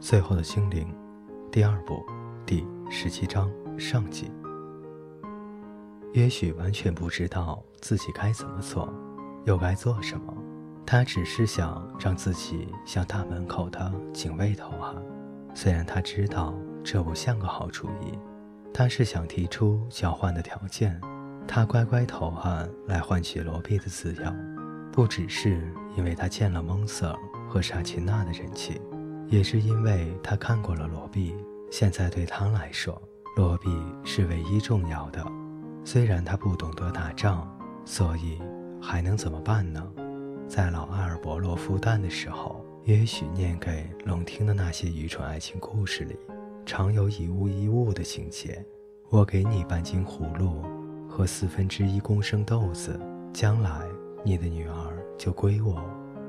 最后的精灵，第二部，第十七章上集。也许完全不知道自己该怎么做，又该做什么。他只是想让自己向大门口的警卫投案，虽然他知道这不像个好主意。他是想提出交换的条件，他乖乖投案来换取罗比的自由，不只是因为他见了蒙瑟和沙奇娜的人气。也是因为他看过了罗比，现在对他来说，罗比是唯一重要的。虽然他不懂得打仗，所以还能怎么办呢？在老阿尔伯洛孵蛋的时候，也许念给龙听的那些愚蠢爱情故事里，常有以物易物的情节。我给你半斤葫芦和四分之一公升豆子，将来你的女儿就归我，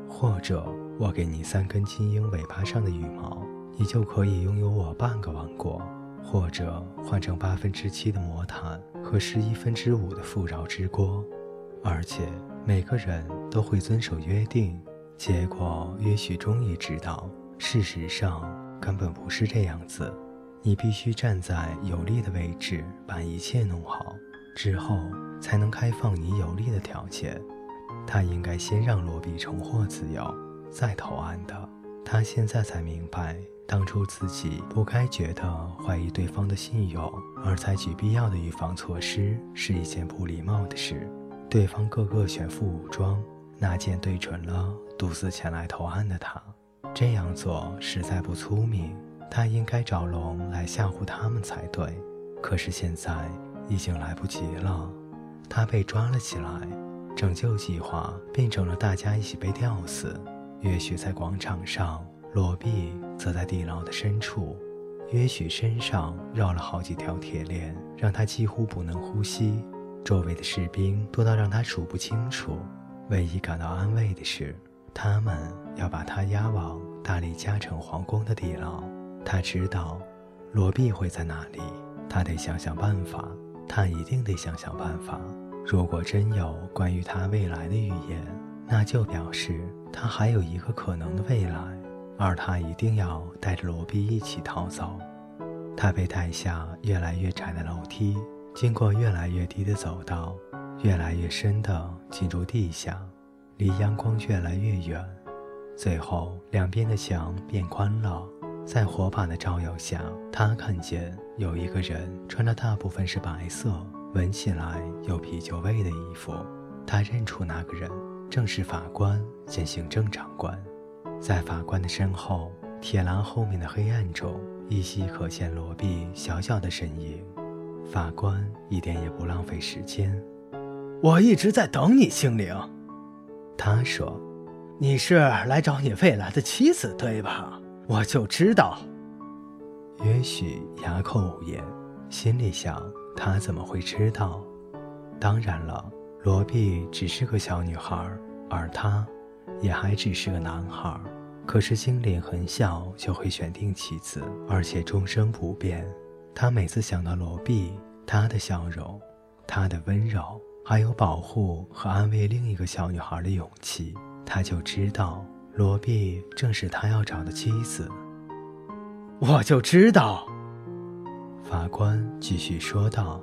或者。我给你三根金鹰尾巴上的羽毛，你就可以拥有我半个王国，或者换成八分之七的魔毯和十一分之五的富饶之国。而且每个人都会遵守约定。结果也许终于知道，事实上根本不是这样子。你必须站在有利的位置，把一切弄好，之后才能开放你有利的条件。他应该先让罗比重获自由。再投案的，他现在才明白，当初自己不该觉得怀疑对方的信用而采取必要的预防措施是一件不礼貌的事。对方个个全副武装，那件对准了独自前来投案的他，这样做实在不聪明。他应该找龙来吓唬他们才对。可是现在已经来不及了，他被抓了起来，拯救计划变成了大家一起被吊死。也许在广场上，罗毕则在地牢的深处。也许身上绕了好几条铁链，让他几乎不能呼吸。周围的士兵多到让他数不清楚。唯一感到安慰的是，他们要把他押往大理加城皇宫的地牢。他知道，罗毕会在那里。他得想想办法。他一定得想想办法。如果真有关于他未来的预言。那就表示他还有一个可能的未来，而他一定要带着罗比一起逃走。他被带下越来越窄的楼梯，经过越来越低的走道，越来越深的进入地下，离阳光越来越远。最后，两边的墙变宽了，在火把的照耀下，他看见有一个人穿着大部分是白色、闻起来有啤酒味的衣服。他认出那个人。正是法官兼行政长官，在法官的身后，铁栏后面的黑暗中，依稀可见罗毕小小的身影。法官一点也不浪费时间。我一直在等你，精灵。他说：“你是来找你未来的妻子，对吧？”我就知道。也许哑口无言，心里想：他怎么会知道？当然了。罗碧只是个小女孩，而他，也还只是个男孩。可是精灵很小就会选定妻子，而且终生不变。他每次想到罗碧，她的笑容，她的温柔，还有保护和安慰另一个小女孩的勇气，他就知道罗碧正是他要找的妻子。我就知道，法官继续说道：“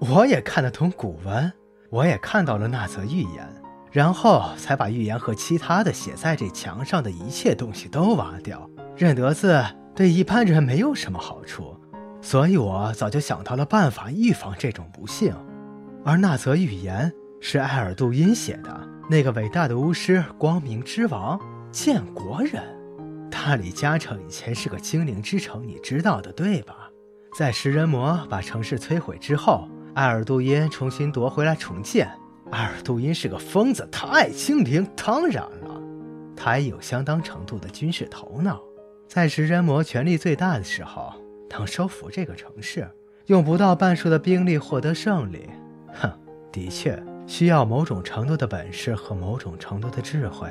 我也看得懂古文。”我也看到了那则预言，然后才把预言和其他的写在这墙上的一切东西都挖掉。认得字对一般人没有什么好处，所以我早就想到了办法预防这种不幸。而那则预言是艾尔杜因写的，那个伟大的巫师，光明之王，建国人。大理加城以前是个精灵之城，你知道的对吧？在食人魔把城市摧毁之后。埃尔杜因重新夺回来重建。埃尔杜因是个疯子，他爱精灵，当然了，他也有相当程度的军事头脑。在食人魔权力最大的时候，能收服这个城市，用不到半数的兵力获得胜利。哼，的确需要某种程度的本事和某种程度的智慧，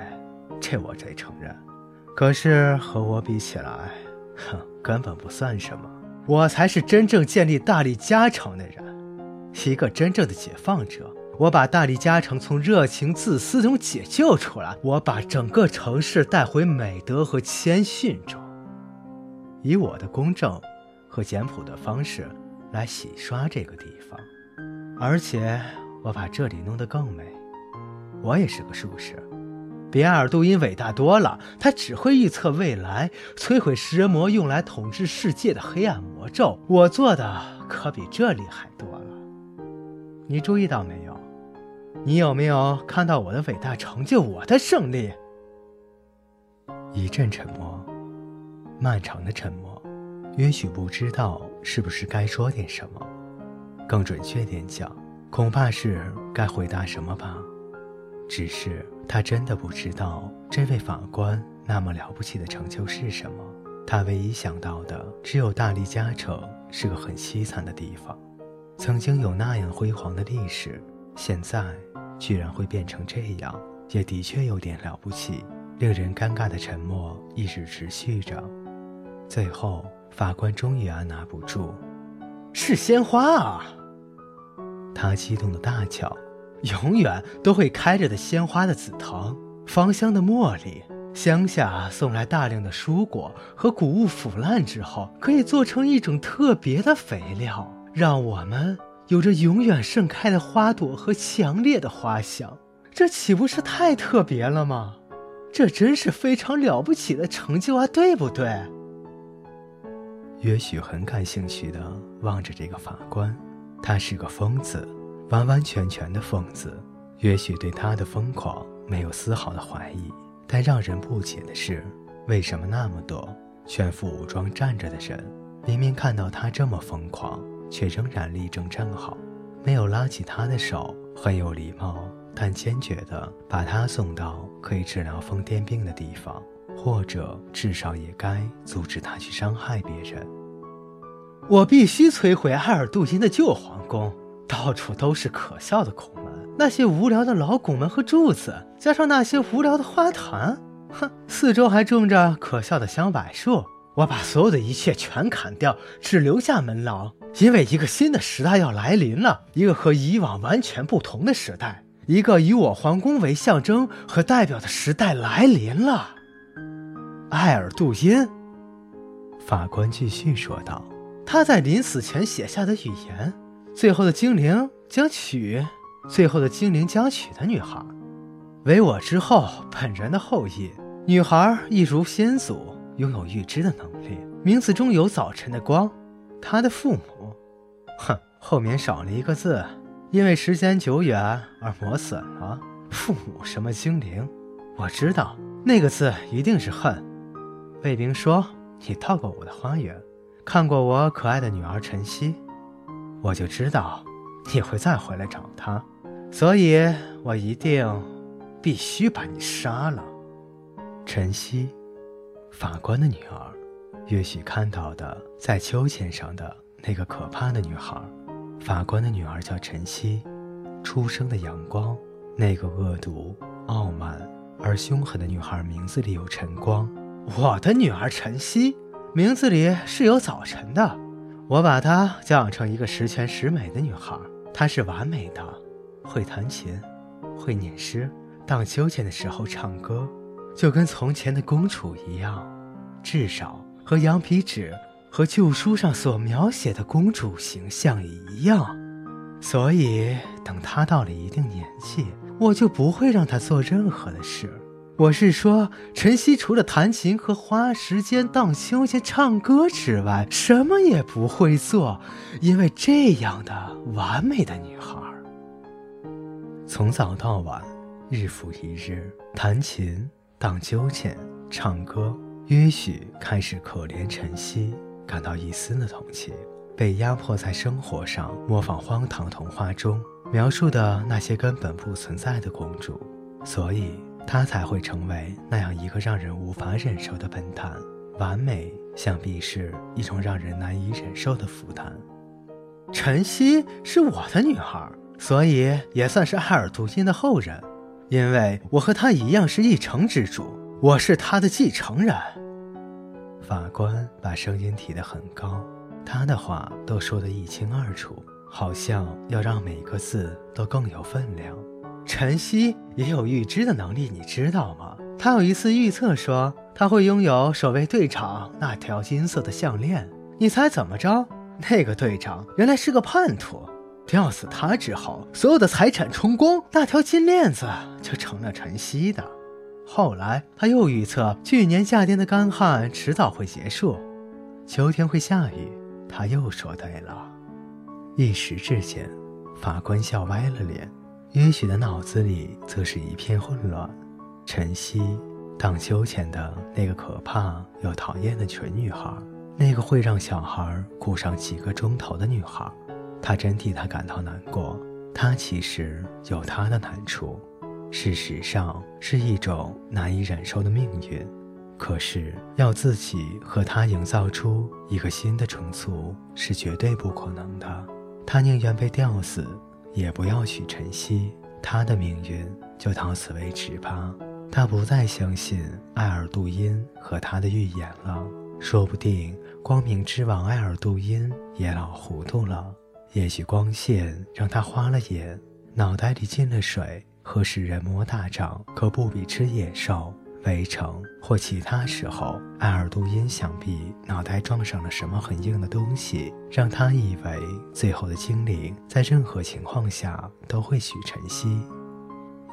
这我得承认。可是和我比起来，哼，根本不算什么。我才是真正建立大力加城的人。一个真正的解放者，我把大力加城从热情自私中解救出来，我把整个城市带回美德和谦逊中。以我的公正和简朴的方式来洗刷这个地方，而且我把这里弄得更美。我也是个术士，比埃尔杜因伟大多了。他只会预测未来，摧毁食人魔用来统治世界的黑暗魔咒。我做的可比这厉害多了。你注意到没有？你有没有看到我的伟大成就？我的胜利？一阵沉默，漫长的沉默。约许不知道是不是该说点什么，更准确点讲，恐怕是该回答什么吧。只是他真的不知道这位法官那么了不起的成就是什么。他唯一想到的只有大力加城是个很凄惨的地方，曾经有那样辉煌的历史，现在居然会变成这样，也的确有点了不起。令人尴尬的沉默一直持续着，最后法官终于按捺不住：“是鲜花啊！”他激动的大叫。永远都会开着的鲜花的紫藤，芳香的茉莉，乡下送来大量的蔬果和谷物腐烂之后，可以做成一种特别的肥料，让我们有着永远盛开的花朵和强烈的花香。这岂不是太特别了吗？这真是非常了不起的成就啊，对不对？也许很感兴趣的望着这个法官，他是个疯子。完完全全的疯子，也许对他的疯狂没有丝毫的怀疑，但让人不解的是，为什么那么多全副武装站着的人，明明看到他这么疯狂，却仍然立正站好，没有拉起他的手，很有礼貌但坚决地把他送到可以治疗疯癫病的地方，或者至少也该阻止他去伤害别人。我必须摧毁埃尔杜因的旧皇宫。到处都是可笑的孔门，那些无聊的老拱门和柱子，加上那些无聊的花坛，哼，四周还种着可笑的香柏树。我把所有的一切全砍掉，只留下门廊，因为一个新的时代要来临了，一个和以往完全不同的时代，一个以我皇宫为象征和代表的时代来临了。艾尔杜因，法官继续说道：“他在临死前写下的语言。”最后的精灵将娶，最后的精灵将娶的女孩，为我之后本人的后裔。女孩一如先祖，拥有预知的能力，名字中有早晨的光。她的父母，哼，后面少了一个字，因为时间久远而磨损了。父母什么精灵？我知道那个字一定是恨。卫兵说：“你到过我的花园，看过我可爱的女儿晨曦。”我就知道你会再回来找他，所以我一定必须把你杀了。晨曦，法官的女儿，也许看到的在秋千上的那个可怕的女孩。法官的女儿叫晨曦，出生的阳光。那个恶毒、傲慢而凶狠的女孩名字里有晨光。我的女儿晨曦，名字里是有早晨的。我把她教养成一个十全十美的女孩，她是完美的，会弹琴，会念诗，荡秋千的时候唱歌，就跟从前的公主一样，至少和羊皮纸和旧书上所描写的公主形象一样。所以，等她到了一定年纪，我就不会让她做任何的事。我是说，晨曦除了弹琴和花时间荡秋千、唱歌之外，什么也不会做，因为这样的完美的女孩，从早到晚，日复一日，弹琴、荡秋千、唱歌，也许开始可怜晨曦，感到一丝的同情，被压迫在生活上，模仿荒唐童话中描述的那些根本不存在的公主，所以。他才会成为那样一个让人无法忍受的笨蛋。完美想必是一种让人难以忍受的负担。晨曦是我的女孩，所以也算是埃尔杜因的后人，因为我和他一样是一城之主，我是他的继承人。法官把声音提得很高，他的话都说得一清二楚，好像要让每个字都更有分量。晨曦也有预知的能力，你知道吗？他有一次预测说他会拥有守卫队长那条金色的项链。你猜怎么着？那个队长原来是个叛徒。吊死他之后，所有的财产充公，那条金链子就成了晨曦的。后来他又预测去年夏天的干旱迟早会结束，秋天会下雨。他又说对了。一时之间，法官笑歪了脸，约许的脑子里则是一片混乱。晨曦，荡秋千的那个可怕又讨厌的蠢女孩，那个会让小孩哭上几个钟头的女孩。他真替她感到难过。她其实有她的难处，事实上是一种难以忍受的命运。可是要自己和他营造出一个新的重组是绝对不可能的。他宁愿被吊死，也不要娶晨曦。他的命运就到此为止吧。他不再相信艾尔杜因和他的预言了。说不定光明之王艾尔杜因也老糊涂了。也许光线让他花了眼，脑袋里进了水。和食人魔大仗可不比吃野兽、围城或其他时候。埃尔杜因想必脑袋撞上了什么很硬的东西，让他以为最后的精灵在任何情况下都会许晨曦。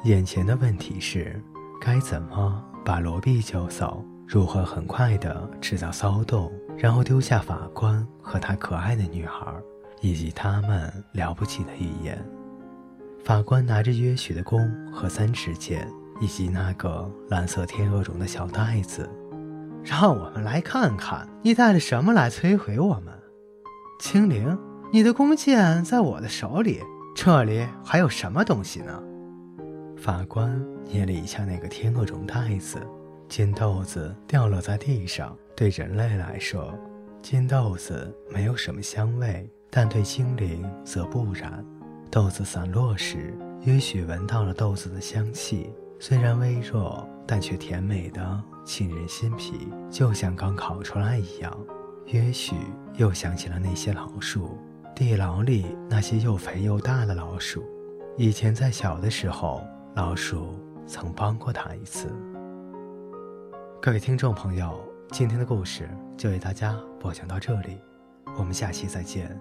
眼前的问题是，该怎么把罗毕救走？如何很快地制造骚动，然后丢下法官和他可爱的女孩？以及他们了不起的语言。法官拿着约许的弓和三尺剑，以及那个蓝色天鹅绒的小袋子，让我们来看看你带了什么来摧毁我们。精灵，你的弓箭在我的手里，这里还有什么东西呢？法官捏了一下那个天鹅绒袋子，金豆子掉落在地上。对人类来说，金豆子没有什么香味。但对精灵则不然。豆子散落时，也许闻到了豆子的香气，虽然微弱，但却甜美的沁人心脾，就像刚烤出来一样。也许又想起了那些老鼠，地牢里那些又肥又大的老鼠。以前在小的时候，老鼠曾帮过他一次。各位听众朋友，今天的故事就为大家播讲到这里，我们下期再见。